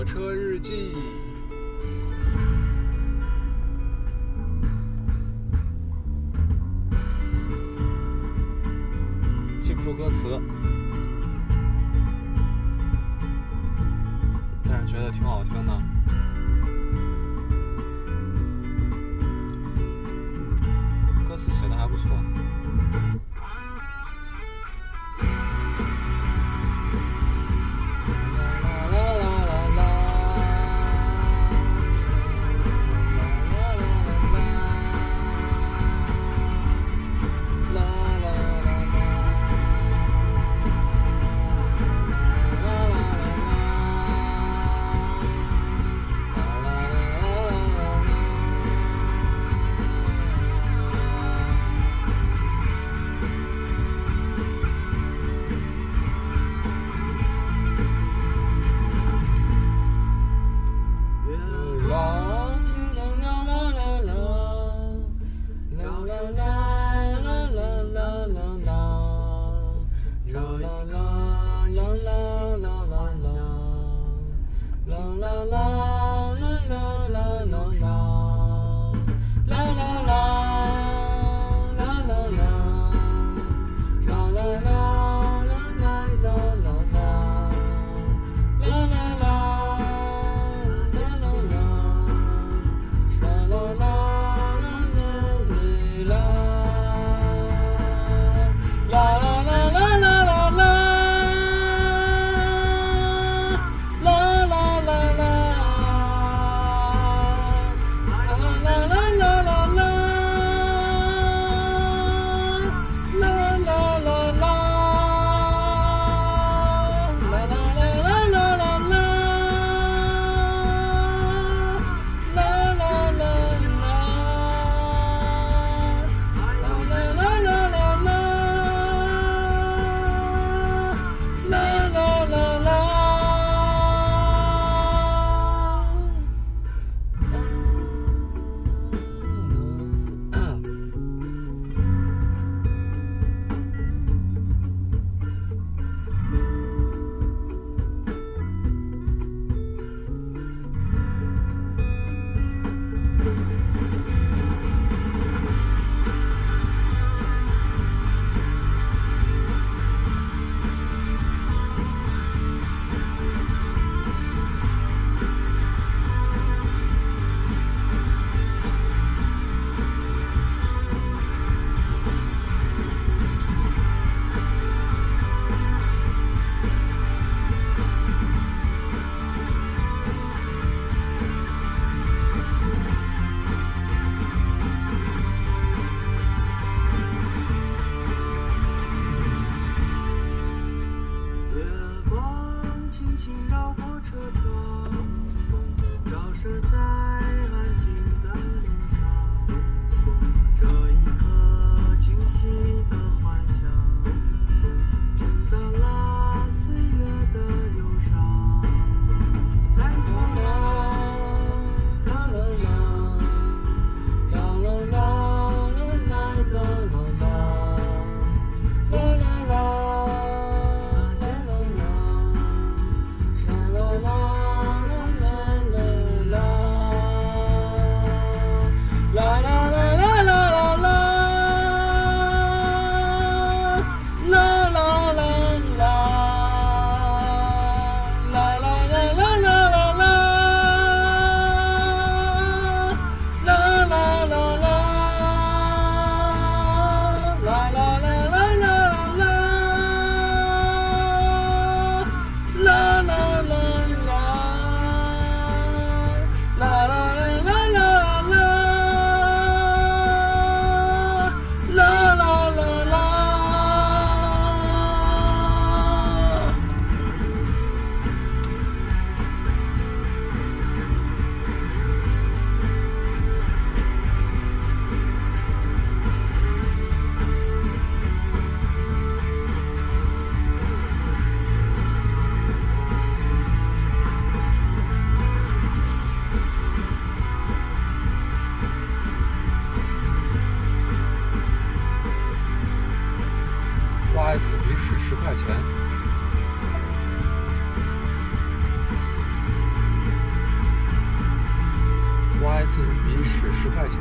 火车日记。记不住歌词。但是觉得挺好听的。Love. 一次比使十块钱。